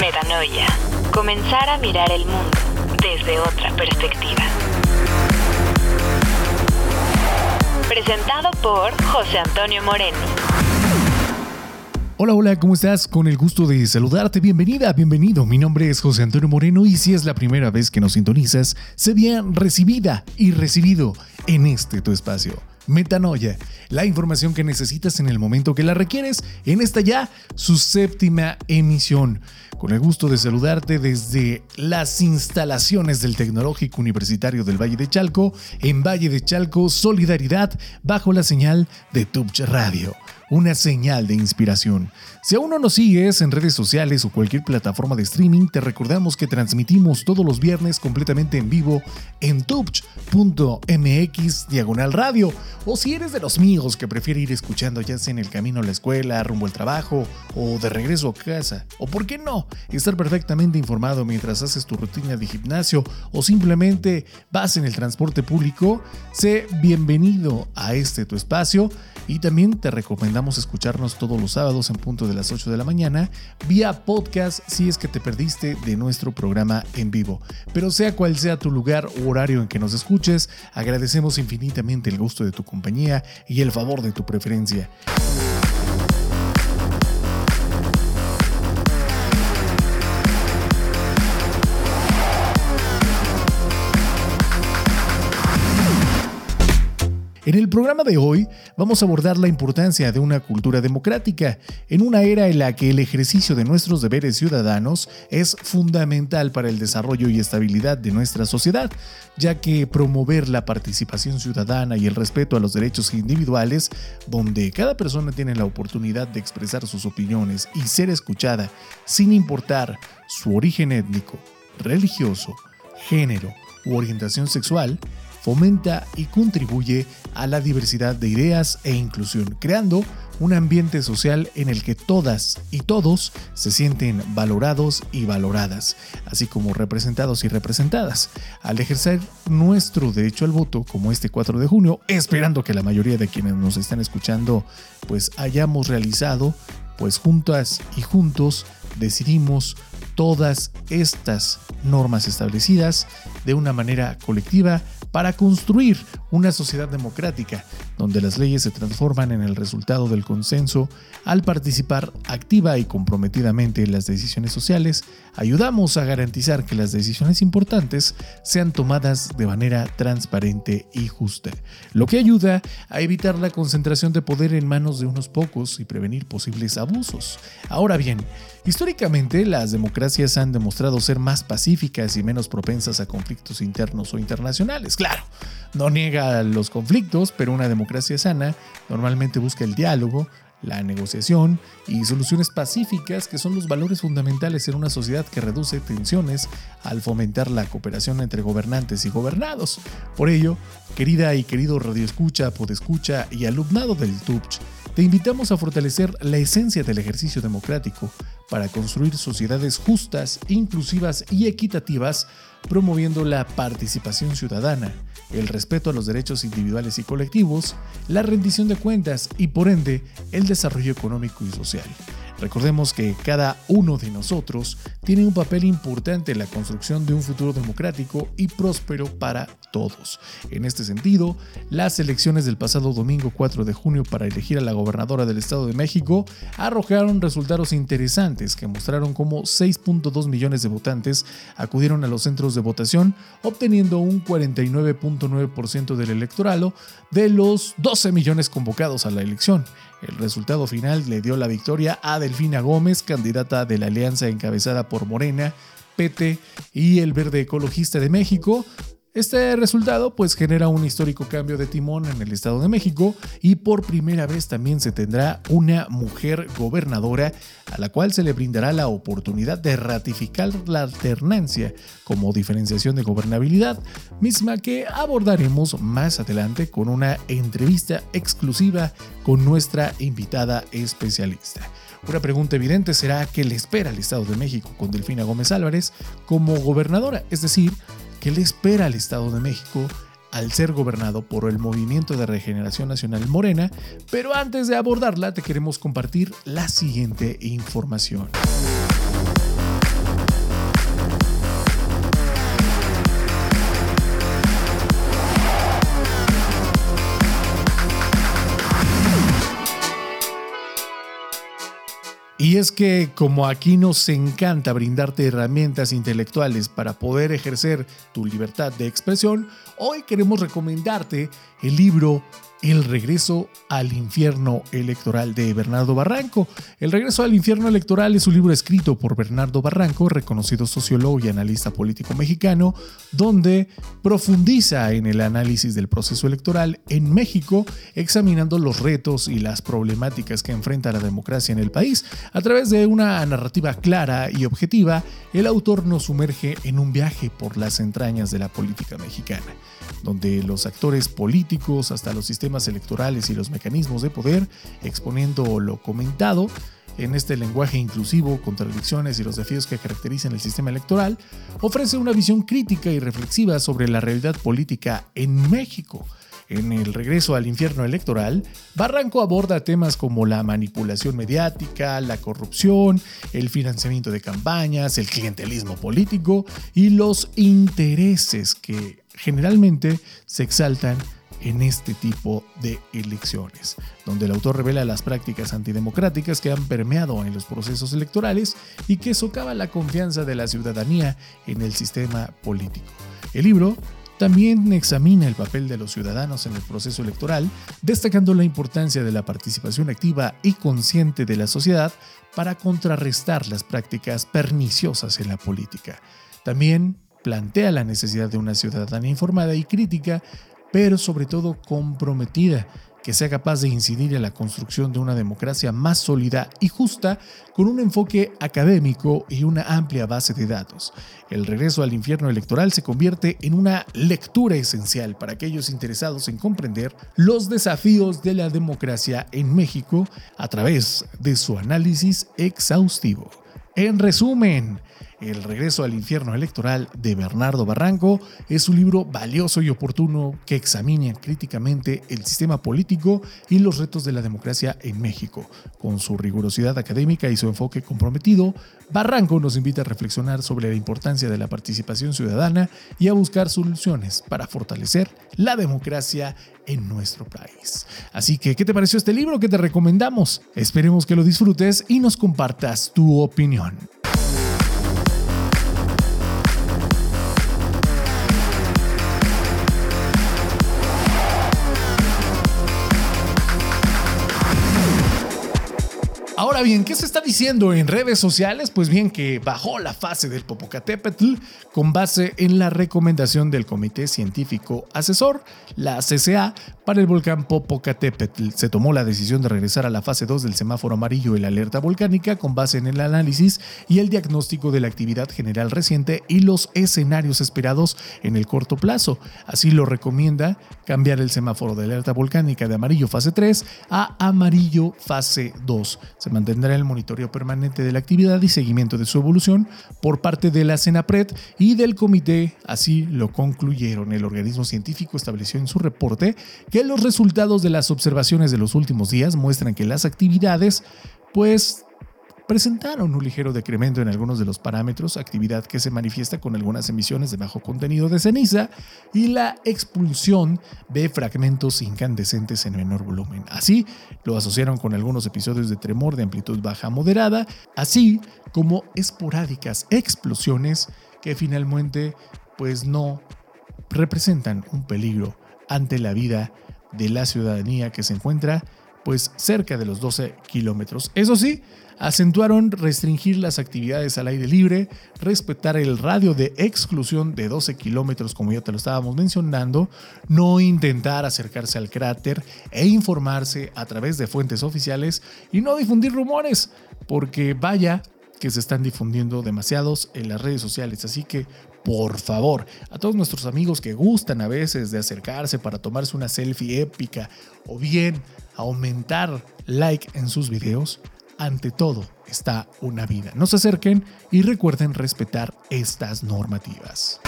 Metanoia. Comenzar a mirar el mundo desde otra perspectiva. Presentado por José Antonio Moreno. Hola, hola, ¿cómo estás? Con el gusto de saludarte. Bienvenida, bienvenido. Mi nombre es José Antonio Moreno y si es la primera vez que nos sintonizas, sé bien recibida y recibido en este tu espacio. Metanoia, la información que necesitas en el momento que la requieres, en esta ya su séptima emisión. Con el gusto de saludarte desde las instalaciones del Tecnológico Universitario del Valle de Chalco, en Valle de Chalco, Solidaridad, bajo la señal de Tubch Radio una señal de inspiración. Si aún no nos sigues en redes sociales o cualquier plataforma de streaming, te recordamos que transmitimos todos los viernes completamente en vivo en tubch.mx diagonal radio. O si eres de los míos que prefiere ir escuchando ya sea en el camino a la escuela, rumbo al trabajo o de regreso a casa. O por qué no, estar perfectamente informado mientras haces tu rutina de gimnasio o simplemente vas en el transporte público, sé bienvenido a este tu espacio y también te recomendamos escucharnos todos los sábados en punto de las 8 de la mañana vía podcast si es que te perdiste de nuestro programa en vivo. Pero sea cual sea tu lugar u horario en que nos escuches, agradecemos infinitamente el gusto de tu compañía y el favor de tu preferencia. El programa de hoy vamos a abordar la importancia de una cultura democrática en una era en la que el ejercicio de nuestros deberes ciudadanos es fundamental para el desarrollo y estabilidad de nuestra sociedad, ya que promover la participación ciudadana y el respeto a los derechos individuales, donde cada persona tiene la oportunidad de expresar sus opiniones y ser escuchada sin importar su origen étnico, religioso, género u orientación sexual, fomenta y contribuye a la diversidad de ideas e inclusión, creando un ambiente social en el que todas y todos se sienten valorados y valoradas, así como representados y representadas. Al ejercer nuestro derecho al voto, como este 4 de junio, esperando que la mayoría de quienes nos están escuchando pues hayamos realizado, pues juntas y juntos decidimos todas estas normas establecidas de una manera colectiva para construir una sociedad democrática, donde las leyes se transforman en el resultado del consenso. Al participar activa y comprometidamente en las decisiones sociales, ayudamos a garantizar que las decisiones importantes sean tomadas de manera transparente y justa, lo que ayuda a evitar la concentración de poder en manos de unos pocos y prevenir posibles abusos. Ahora bien, históricamente las democracias han demostrado ser más pacíficas y menos propensas a conflictos internos o internacionales. Claro, no niega los conflictos, pero una democracia sana normalmente busca el diálogo, la negociación y soluciones pacíficas que son los valores fundamentales en una sociedad que reduce tensiones al fomentar la cooperación entre gobernantes y gobernados. Por ello, querida y querido radioescucha, podescucha y alumnado del TUPCH, te invitamos a fortalecer la esencia del ejercicio democrático para construir sociedades justas, inclusivas y equitativas, promoviendo la participación ciudadana, el respeto a los derechos individuales y colectivos, la rendición de cuentas y por ende el desarrollo económico y social. Recordemos que cada uno de nosotros tiene un papel importante en la construcción de un futuro democrático y próspero para todos. En este sentido, las elecciones del pasado domingo 4 de junio para elegir a la gobernadora del Estado de México arrojaron resultados interesantes que mostraron cómo 6.2 millones de votantes acudieron a los centros de votación, obteniendo un 49.9% del electorado de los 12 millones convocados a la elección. El resultado final le dio la victoria a Delfina Gómez, candidata de la alianza encabezada por Morena, PT y el Verde Ecologista de México, este resultado pues genera un histórico cambio de timón en el Estado de México y por primera vez también se tendrá una mujer gobernadora a la cual se le brindará la oportunidad de ratificar la alternancia como diferenciación de gobernabilidad, misma que abordaremos más adelante con una entrevista exclusiva con nuestra invitada especialista. Una pregunta evidente será qué le espera al Estado de México con Delfina Gómez Álvarez como gobernadora, es decir, ¿Qué le espera al Estado de México al ser gobernado por el Movimiento de Regeneración Nacional Morena, pero antes de abordarla te queremos compartir la siguiente información. Y es que como aquí nos encanta brindarte herramientas intelectuales para poder ejercer tu libertad de expresión, hoy queremos recomendarte el libro el regreso al infierno electoral de Bernardo Barranco. El regreso al infierno electoral es un libro escrito por Bernardo Barranco, reconocido sociólogo y analista político mexicano, donde profundiza en el análisis del proceso electoral en México, examinando los retos y las problemáticas que enfrenta la democracia en el país. A través de una narrativa clara y objetiva, el autor nos sumerge en un viaje por las entrañas de la política mexicana donde los actores políticos hasta los sistemas electorales y los mecanismos de poder, exponiendo lo comentado, en este lenguaje inclusivo, contradicciones y los desafíos que caracterizan el sistema electoral, ofrece una visión crítica y reflexiva sobre la realidad política en México. En el regreso al infierno electoral, Barranco aborda temas como la manipulación mediática, la corrupción, el financiamiento de campañas, el clientelismo político y los intereses que generalmente se exaltan en este tipo de elecciones, donde el autor revela las prácticas antidemocráticas que han permeado en los procesos electorales y que socavan la confianza de la ciudadanía en el sistema político. El libro también examina el papel de los ciudadanos en el proceso electoral, destacando la importancia de la participación activa y consciente de la sociedad para contrarrestar las prácticas perniciosas en la política. También plantea la necesidad de una ciudadanía informada y crítica, pero sobre todo comprometida, que sea capaz de incidir en la construcción de una democracia más sólida y justa con un enfoque académico y una amplia base de datos. El regreso al infierno electoral se convierte en una lectura esencial para aquellos interesados en comprender los desafíos de la democracia en México a través de su análisis exhaustivo. En resumen, el regreso al infierno electoral de Bernardo Barranco es un libro valioso y oportuno que examina críticamente el sistema político y los retos de la democracia en México. Con su rigurosidad académica y su enfoque comprometido, Barranco nos invita a reflexionar sobre la importancia de la participación ciudadana y a buscar soluciones para fortalecer la democracia en nuestro país. Así que, ¿qué te pareció este libro que te recomendamos? Esperemos que lo disfrutes y nos compartas tu opinión. Ahora bien, ¿qué se está diciendo en redes sociales? Pues bien, que bajó la fase del Popocatépetl con base en la recomendación del Comité Científico Asesor, la CCA, para el volcán Popocatépetl. Se tomó la decisión de regresar a la fase 2 del semáforo amarillo y la alerta volcánica con base en el análisis y el diagnóstico de la actividad general reciente y los escenarios esperados en el corto plazo. Así lo recomienda cambiar el semáforo de alerta volcánica de amarillo fase 3 a amarillo fase 2 mantendrá el monitoreo permanente de la actividad y seguimiento de su evolución por parte de la CENAPRED y del comité, así lo concluyeron. El organismo científico estableció en su reporte que los resultados de las observaciones de los últimos días muestran que las actividades pues presentaron un ligero decremento en algunos de los parámetros, actividad que se manifiesta con algunas emisiones de bajo contenido de ceniza y la expulsión de fragmentos incandescentes en menor volumen. Así, lo asociaron con algunos episodios de tremor de amplitud baja moderada, así como esporádicas explosiones que finalmente pues no representan un peligro ante la vida de la ciudadanía que se encuentra pues cerca de los 12 kilómetros. Eso sí, acentuaron restringir las actividades al aire libre, respetar el radio de exclusión de 12 kilómetros, como ya te lo estábamos mencionando, no intentar acercarse al cráter e informarse a través de fuentes oficiales y no difundir rumores, porque vaya que se están difundiendo demasiados en las redes sociales. Así que, por favor, a todos nuestros amigos que gustan a veces de acercarse para tomarse una selfie épica o bien aumentar like en sus videos, ante todo está una vida. No se acerquen y recuerden respetar estas normativas.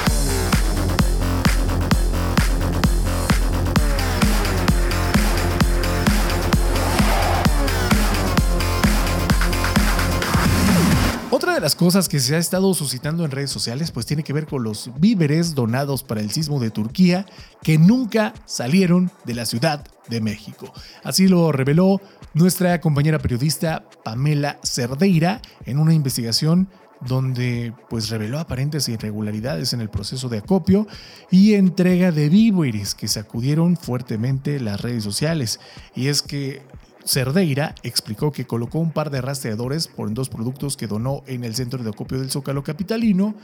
Otra de las cosas que se ha estado suscitando en redes sociales pues tiene que ver con los víveres donados para el sismo de Turquía que nunca salieron de la ciudad de México. Así lo reveló nuestra compañera periodista Pamela Cerdeira en una investigación donde pues reveló aparentes irregularidades en el proceso de acopio y entrega de víveres que sacudieron fuertemente las redes sociales. Y es que Cerdeira explicó que colocó un par de rastreadores por dos productos que donó en el centro de acopio del Zócalo Capitalino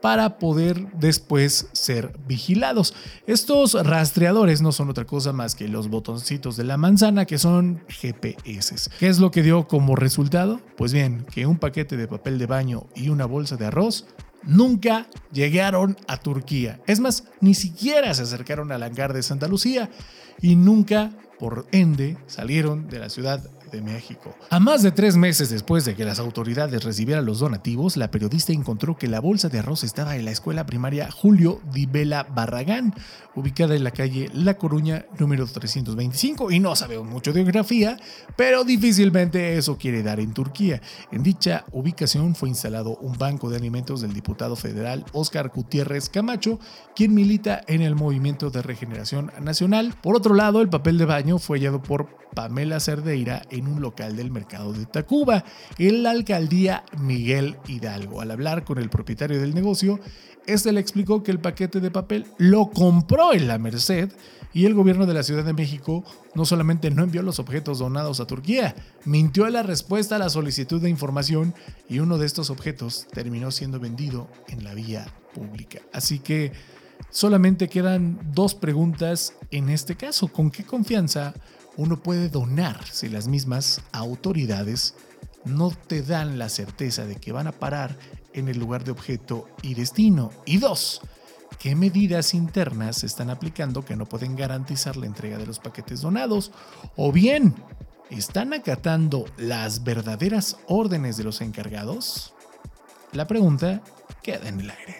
para poder después ser vigilados. Estos rastreadores no son otra cosa más que los botoncitos de la manzana que son GPS. ¿Qué es lo que dio como resultado? Pues bien, que un paquete de papel de baño y una bolsa de arroz nunca llegaron a Turquía. Es más, ni siquiera se acercaron al hangar de Santa Lucía y nunca, por ende, salieron de la ciudad México. A más de tres meses después de que las autoridades recibieran los donativos, la periodista encontró que la bolsa de arroz estaba en la escuela primaria Julio Di Vela Barragán, ubicada en la calle La Coruña número 325. Y no sabemos mucho de geografía, pero difícilmente eso quiere dar en Turquía. En dicha ubicación fue instalado un banco de alimentos del diputado federal Óscar Gutiérrez Camacho, quien milita en el Movimiento de Regeneración Nacional. Por otro lado, el papel de baño fue hallado por Pamela Cerdeira en un local del mercado de Tacuba, en la alcaldía Miguel Hidalgo. Al hablar con el propietario del negocio, este le explicó que el paquete de papel lo compró en la Merced y el gobierno de la Ciudad de México no solamente no envió los objetos donados a Turquía, mintió la respuesta a la solicitud de información y uno de estos objetos terminó siendo vendido en la vía pública. Así que solamente quedan dos preguntas en este caso. ¿Con qué confianza uno puede donar si las mismas autoridades no te dan la certeza de que van a parar en el lugar de objeto y destino. Y dos, ¿qué medidas internas se están aplicando que no pueden garantizar la entrega de los paquetes donados? O bien, ¿están acatando las verdaderas órdenes de los encargados? La pregunta queda en el aire.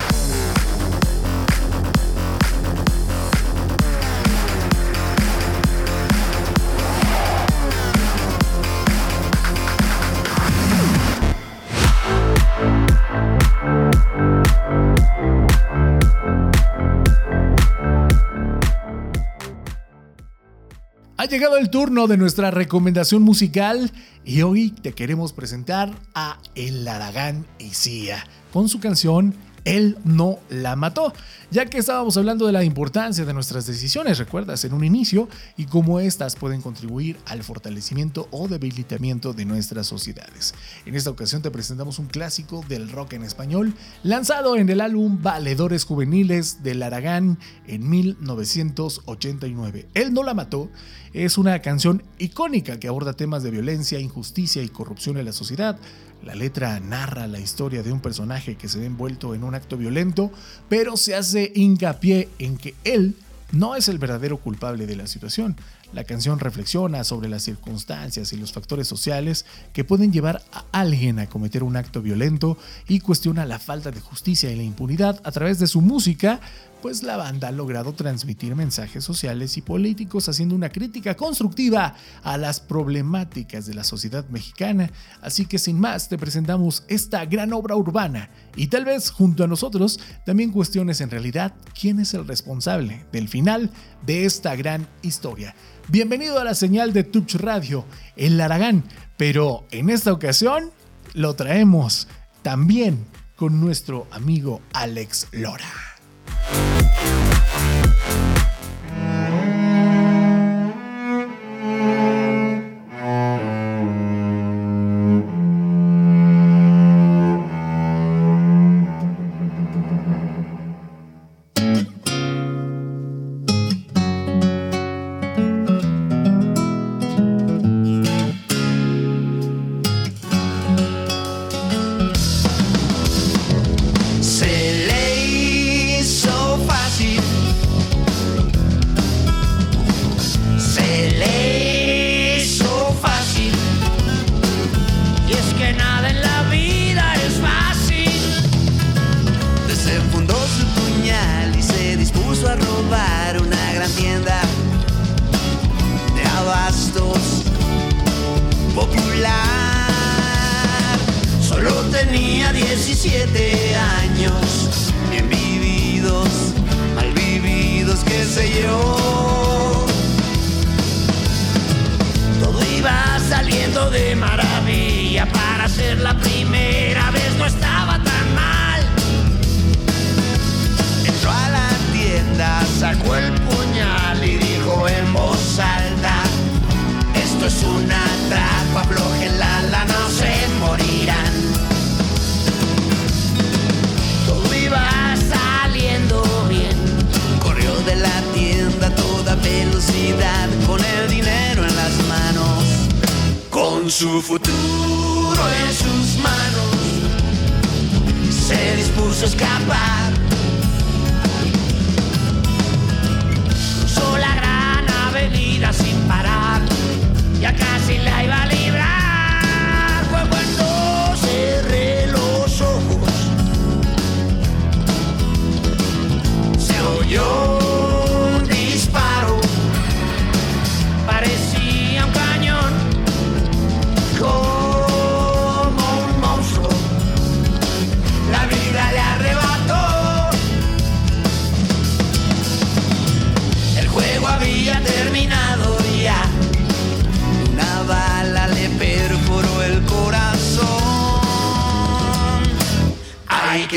Ha llegado el turno de nuestra recomendación musical y hoy te queremos presentar a El Aragán y Cia con su canción él no la mató, ya que estábamos hablando de la importancia de nuestras decisiones, recuerdas, en un inicio, y cómo éstas pueden contribuir al fortalecimiento o debilitamiento de nuestras sociedades. En esta ocasión te presentamos un clásico del rock en español, lanzado en el álbum Valedores Juveniles del Aragán en 1989. Él no la mató es una canción icónica que aborda temas de violencia, injusticia y corrupción en la sociedad, la letra narra la historia de un personaje que se ve envuelto en un acto violento, pero se hace hincapié en que él no es el verdadero culpable de la situación. La canción reflexiona sobre las circunstancias y los factores sociales que pueden llevar a alguien a cometer un acto violento y cuestiona la falta de justicia y la impunidad a través de su música, pues la banda ha logrado transmitir mensajes sociales y políticos haciendo una crítica constructiva a las problemáticas de la sociedad mexicana. Así que sin más te presentamos esta gran obra urbana y tal vez junto a nosotros también cuestiones en realidad quién es el responsable del final de esta gran historia. Bienvenido a la señal de Touch Radio, el Aragán, pero en esta ocasión lo traemos también con nuestro amigo Alex Lora. la primera vez, no estaba tan mal. Entró a la tienda, sacó el puñal y dijo en voz alta, esto es una trampa, aflojen la lana, no se morirán. Todo iba saliendo bien, corrió de la tienda a toda velocidad con el dinero en las manos. Con su en sus manos, se dispuso a escapar. Cruzó la gran avenida sin parar, ya casi la iba a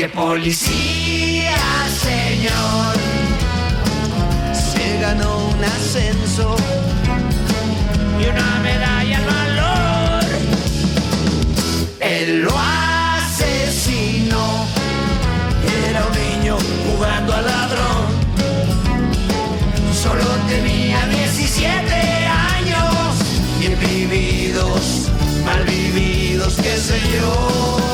¡Ay, qué policía, señor! Se ganó un ascenso y una medalla al valor. Él lo asesinó. Era un niño jugando al ladrón. Solo tenía 17 años. Bien vividos, mal vividos, qué sé yo.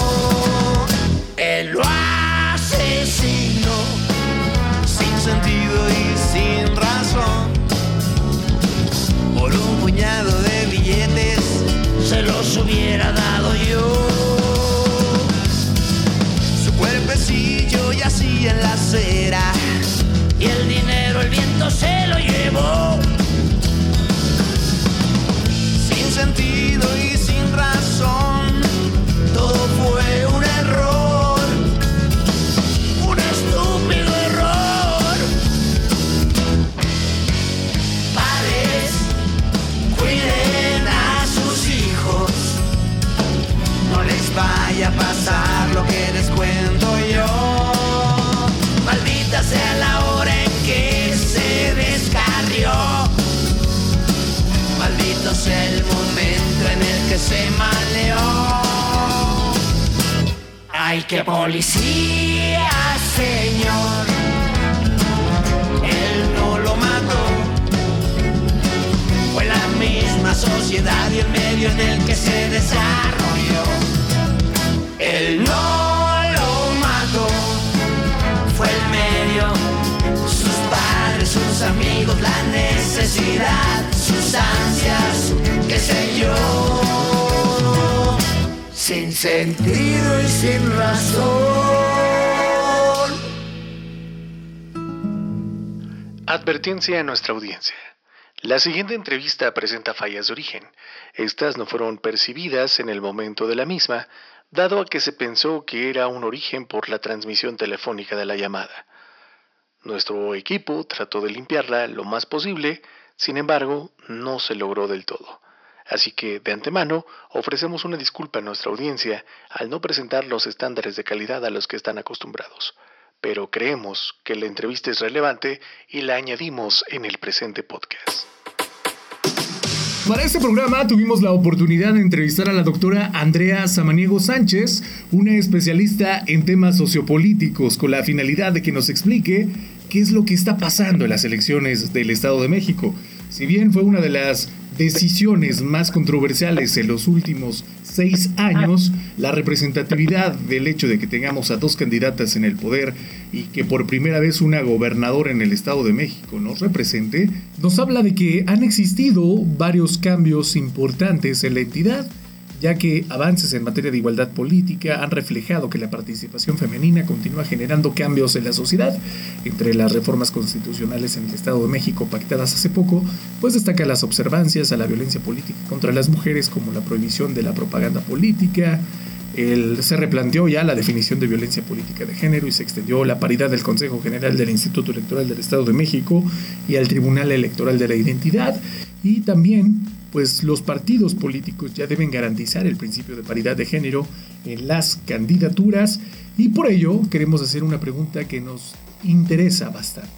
Se los hubiera dado yo. Su cuerpecillo yacía en la acera y el dinero el viento se lo policía, señor. Él no lo mató. Fue la misma sociedad y el medio en el que se desarrolló. Él no lo mató, fue el medio, sus padres, sus amigos, la necesidad, sus ansias, qué sé yo. Sin sentido y sin razón. Advertencia a nuestra audiencia. La siguiente entrevista presenta fallas de origen. Estas no fueron percibidas en el momento de la misma, dado a que se pensó que era un origen por la transmisión telefónica de la llamada. Nuestro equipo trató de limpiarla lo más posible, sin embargo, no se logró del todo. Así que, de antemano, ofrecemos una disculpa a nuestra audiencia al no presentar los estándares de calidad a los que están acostumbrados. Pero creemos que la entrevista es relevante y la añadimos en el presente podcast. Para este programa tuvimos la oportunidad de entrevistar a la doctora Andrea Samaniego Sánchez, una especialista en temas sociopolíticos, con la finalidad de que nos explique qué es lo que está pasando en las elecciones del Estado de México. Si bien fue una de las decisiones más controversiales en los últimos seis años, la representatividad del hecho de que tengamos a dos candidatas en el poder y que por primera vez una gobernadora en el Estado de México nos represente, nos habla de que han existido varios cambios importantes en la entidad ya que avances en materia de igualdad política han reflejado que la participación femenina continúa generando cambios en la sociedad. Entre las reformas constitucionales en el Estado de México pactadas hace poco, pues destaca las observancias a la violencia política contra las mujeres como la prohibición de la propaganda política, el, se replanteó ya la definición de violencia política de género y se extendió la paridad del Consejo General del Instituto Electoral del Estado de México y al Tribunal Electoral de la Identidad y también pues los partidos políticos ya deben garantizar el principio de paridad de género en las candidaturas y por ello queremos hacer una pregunta que nos interesa bastante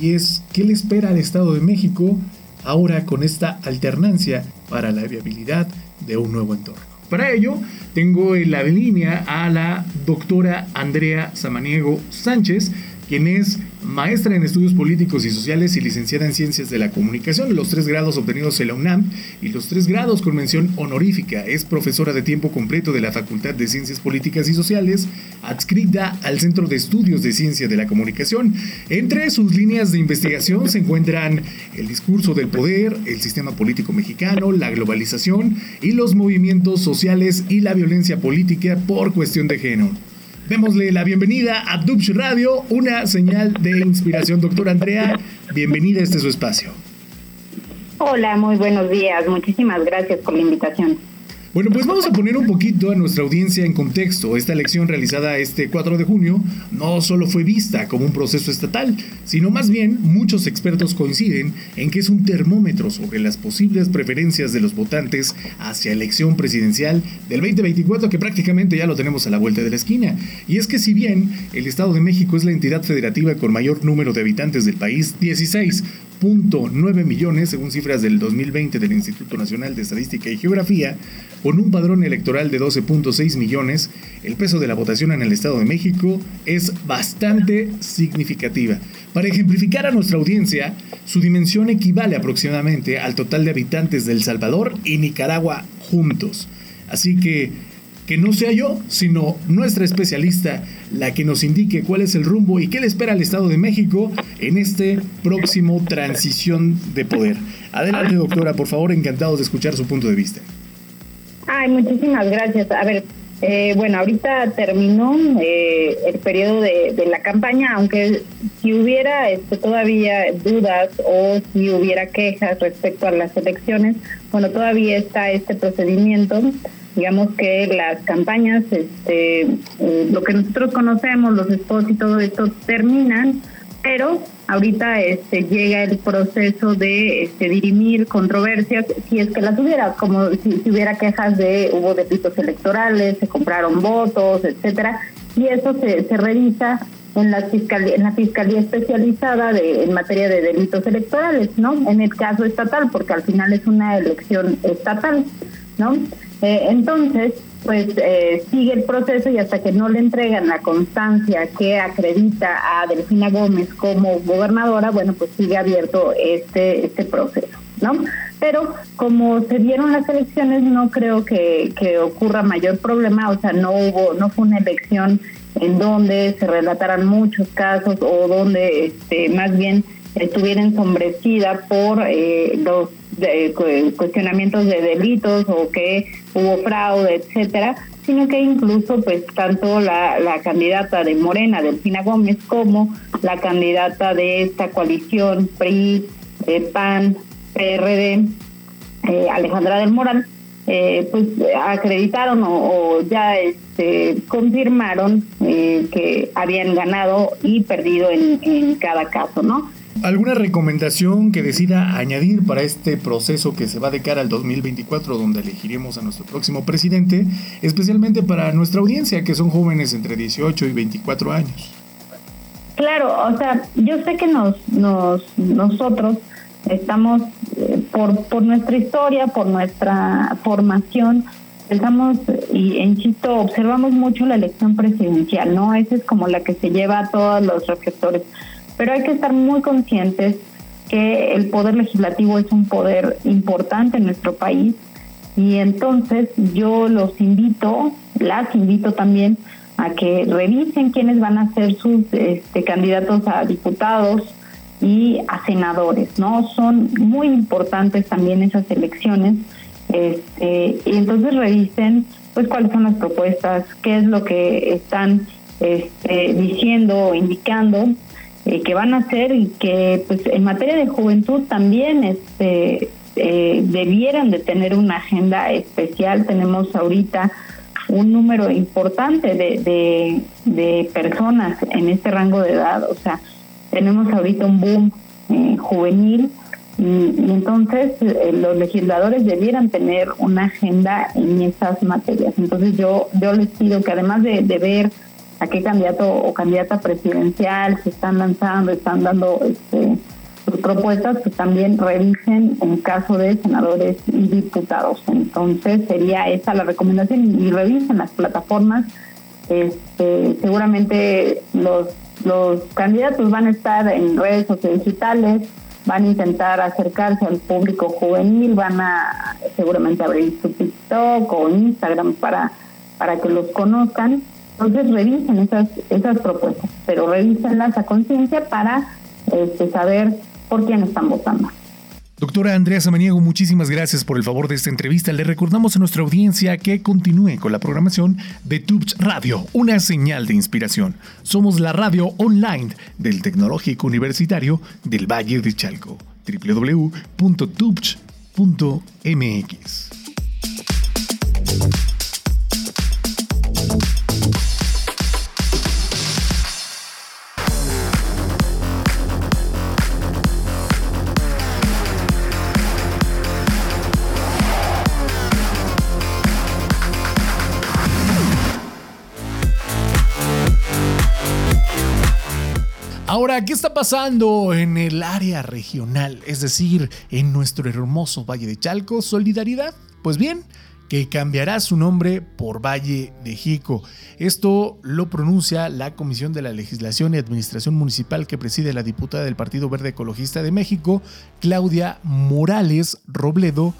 y es ¿qué le espera al Estado de México ahora con esta alternancia para la viabilidad de un nuevo entorno? Para ello, tengo en la línea a la doctora Andrea Samaniego Sánchez, quien es maestra en estudios políticos y sociales y licenciada en ciencias de la comunicación, los tres grados obtenidos en la UNAM y los tres grados con mención honorífica. Es profesora de tiempo completo de la Facultad de Ciencias Políticas y Sociales, adscrita al Centro de Estudios de Ciencia de la Comunicación. Entre sus líneas de investigación se encuentran el discurso del poder, el sistema político mexicano, la globalización y los movimientos sociales y la violencia política por cuestión de género. Démosle la bienvenida a Dubs Radio, una señal de inspiración. Doctora Andrea, bienvenida a este su espacio. Hola, muy buenos días. Muchísimas gracias por la invitación. Bueno, pues vamos a poner un poquito a nuestra audiencia en contexto. Esta elección realizada este 4 de junio no solo fue vista como un proceso estatal, sino más bien muchos expertos coinciden en que es un termómetro sobre las posibles preferencias de los votantes hacia elección presidencial del 2024 que prácticamente ya lo tenemos a la vuelta de la esquina. Y es que si bien el Estado de México es la entidad federativa con mayor número de habitantes del país, 16, 9 millones, según cifras del 2020 del Instituto Nacional de Estadística y Geografía, con un padrón electoral de 12.6 millones, el peso de la votación en el Estado de México es bastante significativa. Para ejemplificar a nuestra audiencia, su dimensión equivale aproximadamente al total de habitantes de El Salvador y Nicaragua juntos. Así que que no sea yo, sino nuestra especialista, la que nos indique cuál es el rumbo y qué le espera al Estado de México en este próximo transición de poder. Adelante, doctora, por favor, encantados de escuchar su punto de vista. Ay, muchísimas gracias. A ver, eh, bueno, ahorita terminó eh, el periodo de, la campaña, aunque si hubiera este, todavía dudas o si hubiera quejas respecto a las elecciones, bueno, todavía está este procedimiento digamos que las campañas, este, eh, lo que nosotros conocemos, los spots y todo esto terminan, pero ahorita este, llega el proceso de este, dirimir controversias, si es que las hubiera, como si, hubiera quejas de hubo delitos electorales, se compraron votos, etcétera, y eso se, se revisa en la fiscalía, en la fiscalía especializada de, en materia de delitos electorales, ¿no? En el caso estatal, porque al final es una elección estatal, ¿no? Eh, entonces, pues eh, sigue el proceso y hasta que no le entregan la constancia que acredita a Delfina Gómez como gobernadora, bueno, pues sigue abierto este este proceso, ¿no? Pero como se dieron las elecciones, no creo que, que ocurra mayor problema, o sea, no hubo, no fue una elección en donde se relataran muchos casos o donde este, más bien estuviera ensombrecida por eh, los de, cuestionamientos de delitos o que hubo fraude, etcétera, sino que incluso pues tanto la, la candidata de Morena, Delfina Gómez, como la candidata de esta coalición PRI, eh, PAN, PRD, eh, Alejandra del Moral, eh, pues acreditaron o, ya este, confirmaron que habían ganado y perdido en cada caso, ¿no? ¿Alguna recomendación que decida añadir para este proceso que se va de cara al 2024, donde elegiremos a nuestro próximo presidente, especialmente para nuestra audiencia, que son jóvenes entre 18 y 24 años? Claro, o sea, yo sé que nos, nos nosotros estamos, eh, por, por nuestra historia, por nuestra formación, estamos, y en Chito observamos mucho la elección presidencial, ¿no? Esa es como la que se lleva a todos los reflectores pero hay que estar muy conscientes que el poder legislativo es un poder importante en nuestro país y entonces yo los invito, las invito también a que revisen quiénes van a ser sus este, candidatos a diputados y a senadores, ¿no? Son muy importantes también esas elecciones. Este, y entonces revisen pues cuáles son las propuestas, qué es lo que están este, diciendo o indicando eh, que van a hacer y que pues en materia de juventud también este eh, debieran de tener una agenda especial. Tenemos ahorita un número importante de, de, personas en este rango de edad. O sea tenemos ahorita un boom eh, juvenil y, entonces los legisladores debieran tener una agenda en esas materias. Entonces yo yo les pido que además de, de ver a qué candidato o candidata presidencial se están lanzando, están dando este, sus propuestas, que también revisen en caso de senadores y diputados. Entonces sería esa la recomendación y revisen las plataformas. Este, seguramente los los candidatos van a estar en redes sociales digitales, van a intentar acercarse al público juvenil, van a seguramente abrir su TikTok o Instagram para, para que los conozcan. Entonces revisen esas, esas propuestas, pero revísenlas a conciencia para este, saber por quién están votando. Doctora Andrea Samaniego, muchísimas gracias por el favor de esta entrevista. Le recordamos a nuestra audiencia que continúe con la programación de Tubes Radio, una señal de inspiración. Somos la radio online del Tecnológico Universitario del Valle de Chalco. www.tubch.mx. Ahora, ¿qué está pasando en el área regional? Es decir, en nuestro hermoso Valle de Chalco, Solidaridad. Pues bien, que cambiará su nombre por Valle de Jico. Esto lo pronuncia la Comisión de la Legislación y Administración Municipal que preside la diputada del Partido Verde Ecologista de México, Claudia Morales Robledo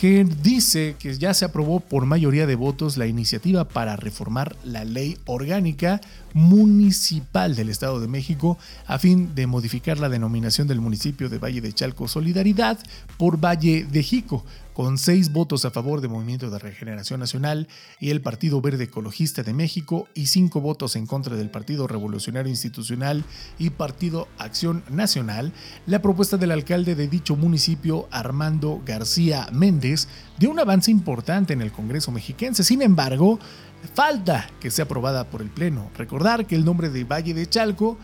que dice que ya se aprobó por mayoría de votos la iniciativa para reformar la ley orgánica municipal del Estado de México a fin de modificar la denominación del municipio de Valle de Chalco Solidaridad por Valle de Jico, con seis votos a favor del Movimiento de Regeneración Nacional y el Partido Verde Ecologista de México y cinco votos en contra del Partido Revolucionario Institucional y Partido Acción Nacional, la propuesta del alcalde de dicho municipio, Armando García Méndez, dio un avance importante en el Congreso mexiquense. Sin embargo, falta que sea aprobada por el Pleno. Recordar que el nombre de Valle de Chalco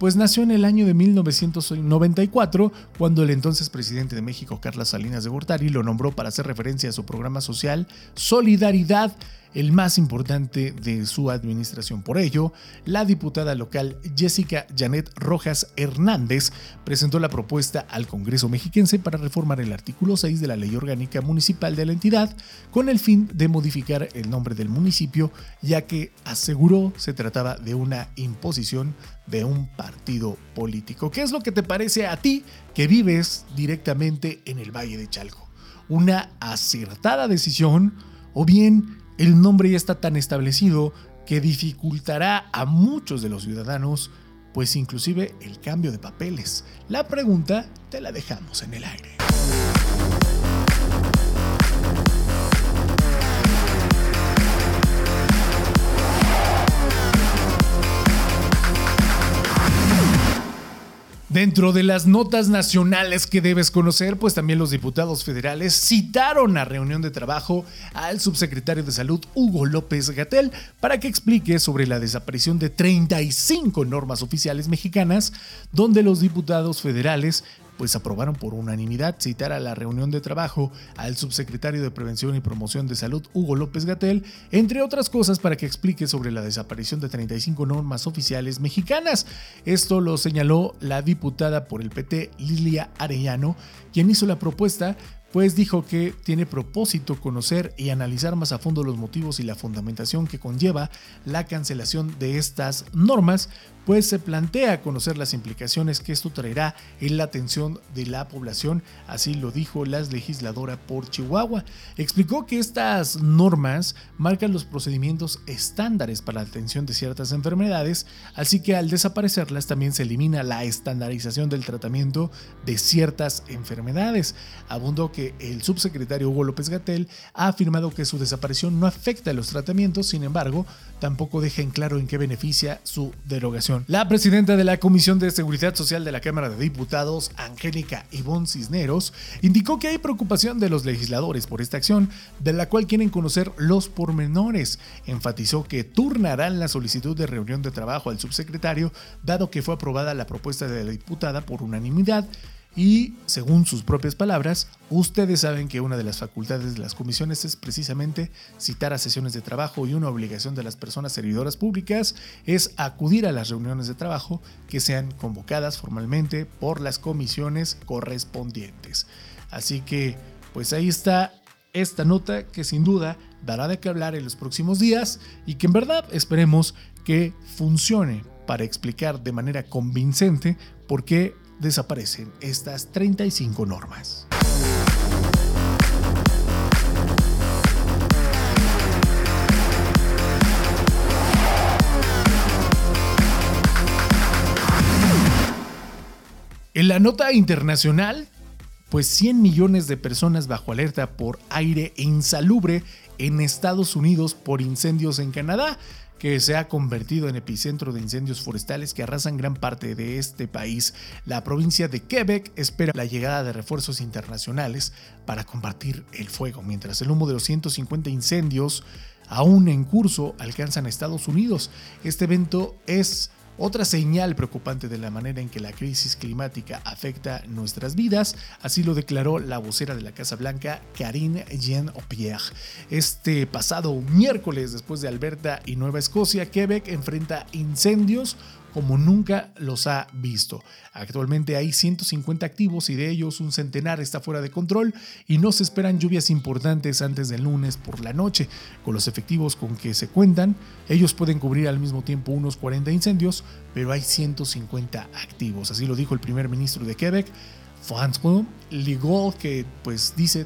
pues nació en el año de 1994, cuando el entonces presidente de México, Carlos Salinas de Gortari, lo nombró para hacer referencia a su programa social Solidaridad el más importante de su administración. Por ello, la diputada local Jessica Janet Rojas Hernández presentó la propuesta al Congreso mexiquense para reformar el artículo 6 de la Ley Orgánica Municipal de la entidad con el fin de modificar el nombre del municipio, ya que aseguró se trataba de una imposición de un partido político. ¿Qué es lo que te parece a ti que vives directamente en el Valle de Chalco? ¿Una acertada decisión o bien el nombre ya está tan establecido que dificultará a muchos de los ciudadanos, pues inclusive el cambio de papeles. La pregunta te la dejamos en el aire. Dentro de las notas nacionales que debes conocer, pues también los diputados federales citaron a reunión de trabajo al subsecretario de Salud Hugo López Gatel para que explique sobre la desaparición de 35 normas oficiales mexicanas, donde los diputados federales pues aprobaron por unanimidad citar a la reunión de trabajo al subsecretario de Prevención y Promoción de Salud, Hugo López Gatel, entre otras cosas para que explique sobre la desaparición de 35 normas oficiales mexicanas. Esto lo señaló la diputada por el PT, Lilia Arellano, quien hizo la propuesta pues dijo que tiene propósito conocer y analizar más a fondo los motivos y la fundamentación que conlleva la cancelación de estas normas, pues se plantea conocer las implicaciones que esto traerá en la atención de la población, así lo dijo la legisladora por Chihuahua. Explicó que estas normas marcan los procedimientos estándares para la atención de ciertas enfermedades, así que al desaparecerlas también se elimina la estandarización del tratamiento de ciertas enfermedades. Abundó que el subsecretario Hugo López Gatel ha afirmado que su desaparición no afecta a los tratamientos, sin embargo, tampoco deja en claro en qué beneficia su derogación. La presidenta de la Comisión de Seguridad Social de la Cámara de Diputados, Angélica Ivonne Cisneros, indicó que hay preocupación de los legisladores por esta acción, de la cual quieren conocer los pormenores. Enfatizó que turnarán la solicitud de reunión de trabajo al subsecretario, dado que fue aprobada la propuesta de la diputada por unanimidad y, según sus propias palabras, ustedes saben que una de las facultades de las comisiones es precisamente citar a sesiones de trabajo y una obligación de las personas servidoras públicas es acudir a las reuniones de trabajo que sean convocadas formalmente por las comisiones correspondientes. Así que, pues ahí está esta nota que sin duda dará de qué hablar en los próximos días y que en verdad esperemos que funcione para explicar de manera convincente por qué desaparecen estas 35 normas. En la nota internacional, pues 100 millones de personas bajo alerta por aire insalubre en Estados Unidos por incendios en Canadá, que se ha convertido en epicentro de incendios forestales que arrasan gran parte de este país. La provincia de Quebec espera la llegada de refuerzos internacionales para combatir el fuego, mientras el humo de los 150 incendios aún en curso alcanzan a Estados Unidos. Este evento es otra señal preocupante de la manera en que la crisis climática afecta nuestras vidas, así lo declaró la vocera de la Casa Blanca, Karine Jean-Pierre. Este pasado miércoles, después de Alberta y Nueva Escocia, Quebec enfrenta incendios como nunca los ha visto. Actualmente hay 150 activos y de ellos un centenar está fuera de control y no se esperan lluvias importantes antes del lunes por la noche. Con los efectivos con que se cuentan, ellos pueden cubrir al mismo tiempo unos 40 incendios, pero hay 150 activos. Así lo dijo el primer ministro de Quebec. François Legault, que pues dice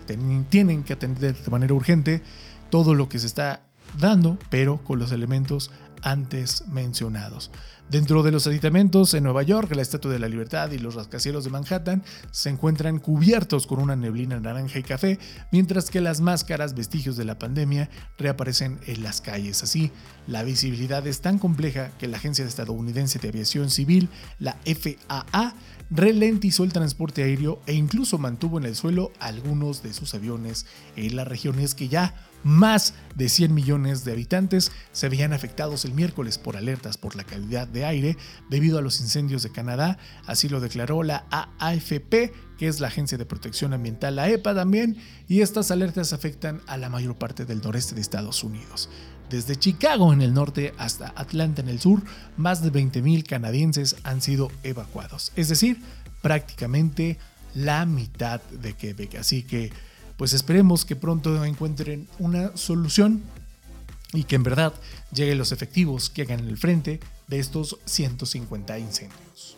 tienen que atender de manera urgente todo lo que se está dando, pero con los elementos antes mencionados. Dentro de los aditamentos en Nueva York, la Estatua de la Libertad y los rascacielos de Manhattan se encuentran cubiertos con una neblina naranja y café, mientras que las máscaras, vestigios de la pandemia, reaparecen en las calles. Así, la visibilidad es tan compleja que la Agencia Estadounidense de Aviación Civil, la FAA, ralentizó el transporte aéreo e incluso mantuvo en el suelo algunos de sus aviones en las regiones que ya más de 100 millones de habitantes se veían afectados el miércoles por alertas por la calidad de aire debido a los incendios de Canadá, así lo declaró la AAFP, que es la Agencia de Protección Ambiental, la EPA también, y estas alertas afectan a la mayor parte del noreste de Estados Unidos. Desde Chicago en el norte hasta Atlanta en el sur, más de 20.000 canadienses han sido evacuados, es decir, prácticamente la mitad de Quebec. Así que pues esperemos que pronto encuentren una solución y que en verdad lleguen los efectivos que hagan el frente de estos 150 incendios.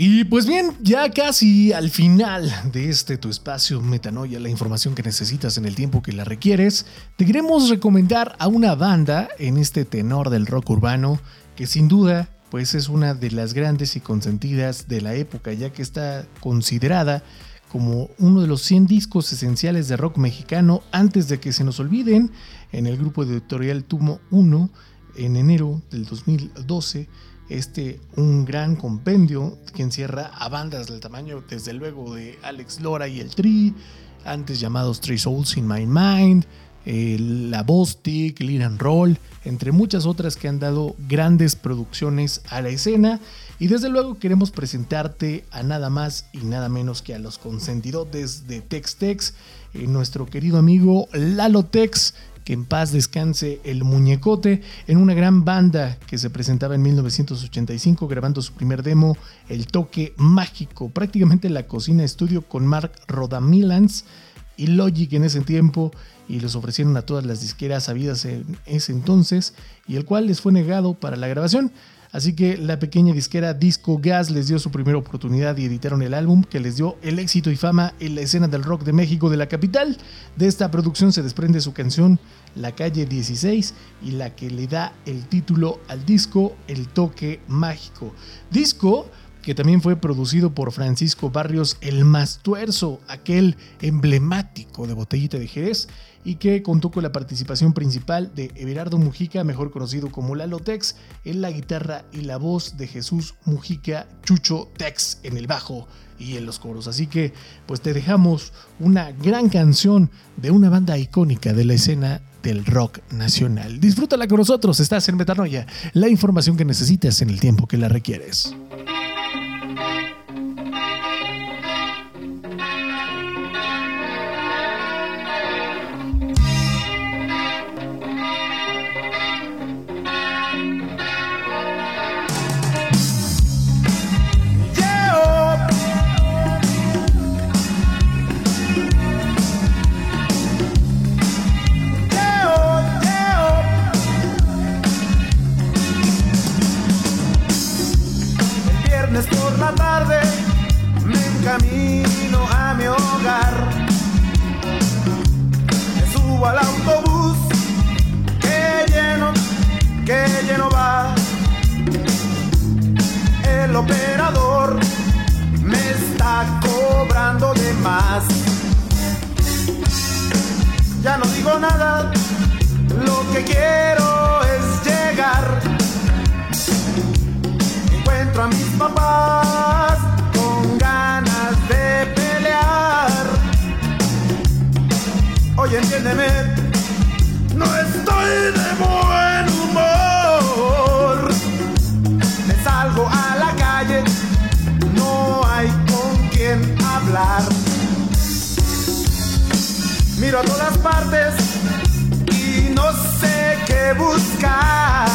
Y pues bien, ya casi al final de este tu espacio Metanoia, la información que necesitas en el tiempo que la requieres, te queremos recomendar a una banda en este tenor del rock urbano que sin duda pues es una de las grandes y consentidas de la época, ya que está considerada como uno de los 100 discos esenciales de rock mexicano antes de que se nos olviden en el grupo editorial Tumo 1 en enero del 2012 este un gran compendio que encierra a bandas del tamaño, desde luego, de Alex Lora y el Tri, antes llamados Three Souls in My Mind, la Bostic, Lead and Roll, entre muchas otras que han dado grandes producciones a la escena. Y desde luego queremos presentarte a nada más y nada menos que a los consentidotes de Tex Tex, eh, nuestro querido amigo Lalo Tex, que en paz descanse el muñecote, en una gran banda que se presentaba en 1985 grabando su primer demo, El Toque Mágico, prácticamente la cocina estudio con Mark Rodamilans y Logic en ese tiempo y los ofrecieron a todas las disqueras habidas en ese entonces y el cual les fue negado para la grabación. Así que la pequeña disquera Disco Gas les dio su primera oportunidad y editaron el álbum que les dio el éxito y fama en la escena del rock de México de la capital. De esta producción se desprende su canción La calle 16 y la que le da el título al disco El toque mágico. Disco que también fue producido por Francisco Barrios el Mastuerzo, aquel emblemático de Botellita de Jerez, y que contó con la participación principal de Everardo Mujica, mejor conocido como Lalo Tex, en la guitarra y la voz de Jesús Mujica Chucho Tex en el bajo y en los coros. Así que pues te dejamos una gran canción de una banda icónica de la escena del rock nacional. Disfrútala con nosotros, estás en Metanoia, la información que necesitas en el tiempo que la requieres. Miro a todas partes y no sé qué buscar.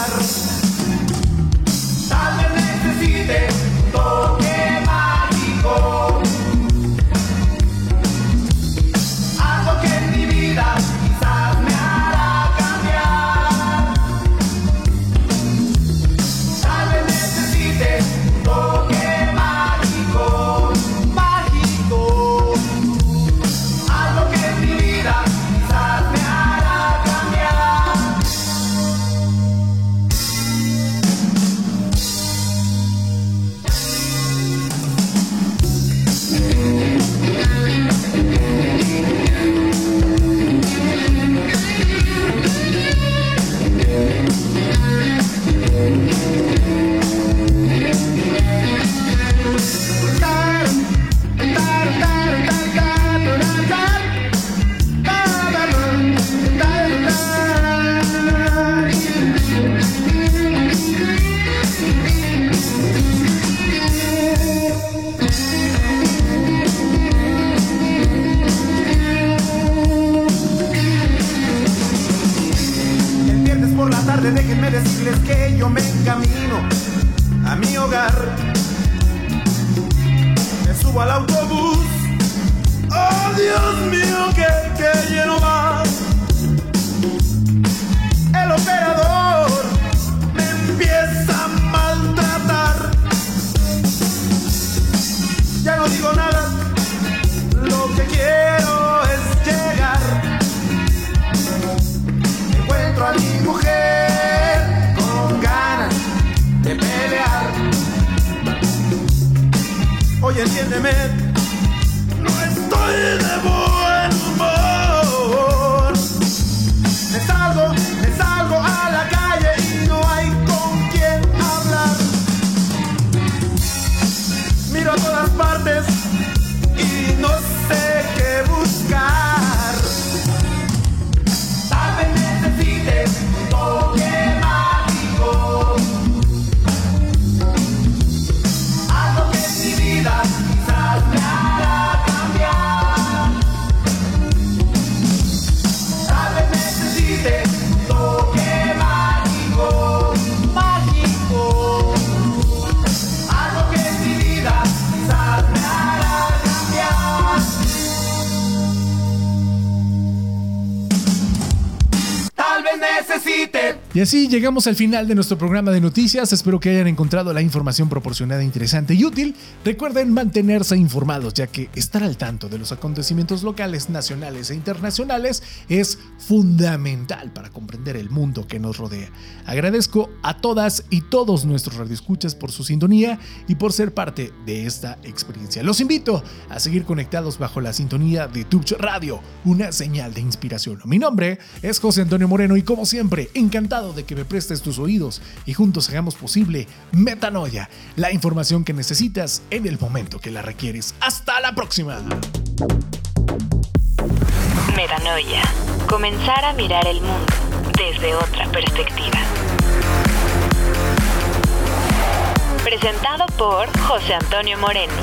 Yo me encamino Y así llegamos al final de nuestro programa de noticias. Espero que hayan encontrado la información proporcionada interesante y útil. Recuerden mantenerse informados, ya que estar al tanto de los acontecimientos locales, nacionales e internacionales es fundamental para comprender el mundo que nos rodea. Agradezco a todas y todos nuestros radioescuchas por su sintonía y por ser parte de esta experiencia. Los invito a seguir conectados bajo la sintonía de Tubch Radio, una señal de inspiración. Mi nombre es José Antonio Moreno y como siempre, de que me prestes tus oídos y juntos hagamos posible Metanoia, la información que necesitas en el momento que la requieres. Hasta la próxima. Metanoia. Comenzar a mirar el mundo desde otra perspectiva. Presentado por José Antonio Moreno.